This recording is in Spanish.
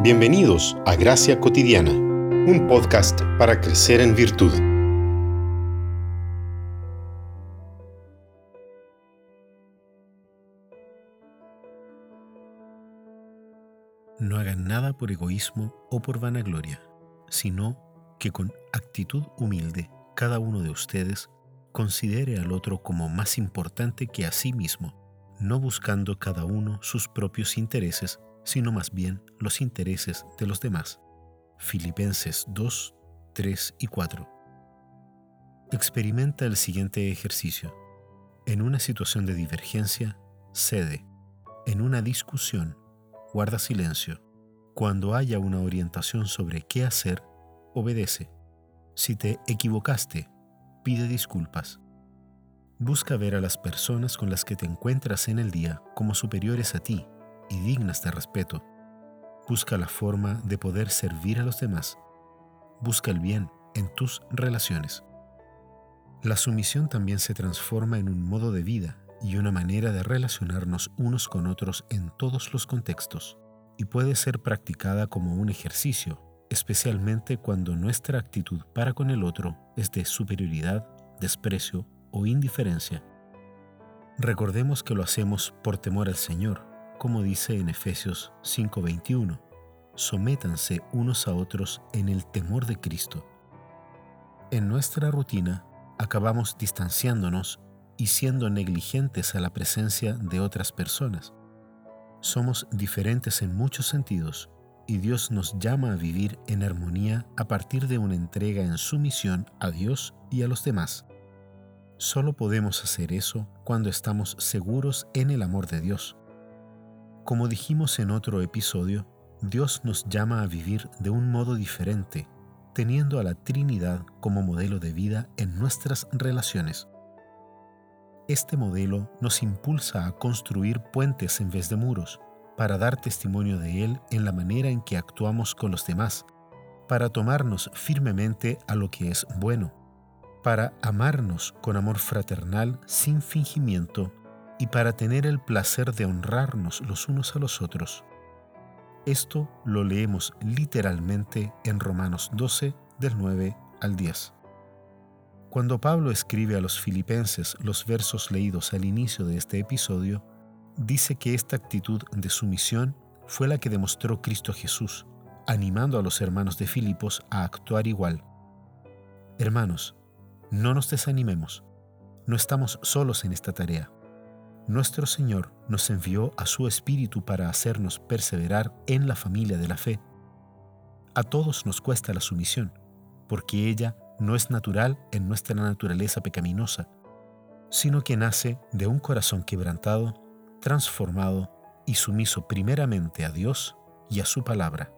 Bienvenidos a Gracia Cotidiana, un podcast para crecer en virtud. No hagan nada por egoísmo o por vanagloria, sino que con actitud humilde cada uno de ustedes considere al otro como más importante que a sí mismo, no buscando cada uno sus propios intereses, sino más bien los intereses de los demás. Filipenses 2, 3 y 4. Experimenta el siguiente ejercicio. En una situación de divergencia, cede. En una discusión, guarda silencio. Cuando haya una orientación sobre qué hacer, obedece. Si te equivocaste, pide disculpas. Busca ver a las personas con las que te encuentras en el día como superiores a ti y dignas de respeto. Busca la forma de poder servir a los demás. Busca el bien en tus relaciones. La sumisión también se transforma en un modo de vida y una manera de relacionarnos unos con otros en todos los contextos, y puede ser practicada como un ejercicio especialmente cuando nuestra actitud para con el otro es de superioridad, desprecio o indiferencia. Recordemos que lo hacemos por temor al Señor, como dice en Efesios 5:21. Sométanse unos a otros en el temor de Cristo. En nuestra rutina acabamos distanciándonos y siendo negligentes a la presencia de otras personas. Somos diferentes en muchos sentidos y Dios nos llama a vivir en armonía a partir de una entrega en sumisión a Dios y a los demás. Solo podemos hacer eso cuando estamos seguros en el amor de Dios. Como dijimos en otro episodio, Dios nos llama a vivir de un modo diferente, teniendo a la Trinidad como modelo de vida en nuestras relaciones. Este modelo nos impulsa a construir puentes en vez de muros, para dar testimonio de Él en la manera en que actuamos con los demás, para tomarnos firmemente a lo que es bueno, para amarnos con amor fraternal sin fingimiento y para tener el placer de honrarnos los unos a los otros. Esto lo leemos literalmente en Romanos 12 del 9 al 10. Cuando Pablo escribe a los filipenses los versos leídos al inicio de este episodio, dice que esta actitud de sumisión fue la que demostró Cristo Jesús, animando a los hermanos de Filipos a actuar igual. Hermanos, no nos desanimemos, no estamos solos en esta tarea. Nuestro Señor nos envió a su Espíritu para hacernos perseverar en la familia de la fe. A todos nos cuesta la sumisión, porque ella no es natural en nuestra naturaleza pecaminosa, sino que nace de un corazón quebrantado transformado y sumiso primeramente a Dios y a su palabra.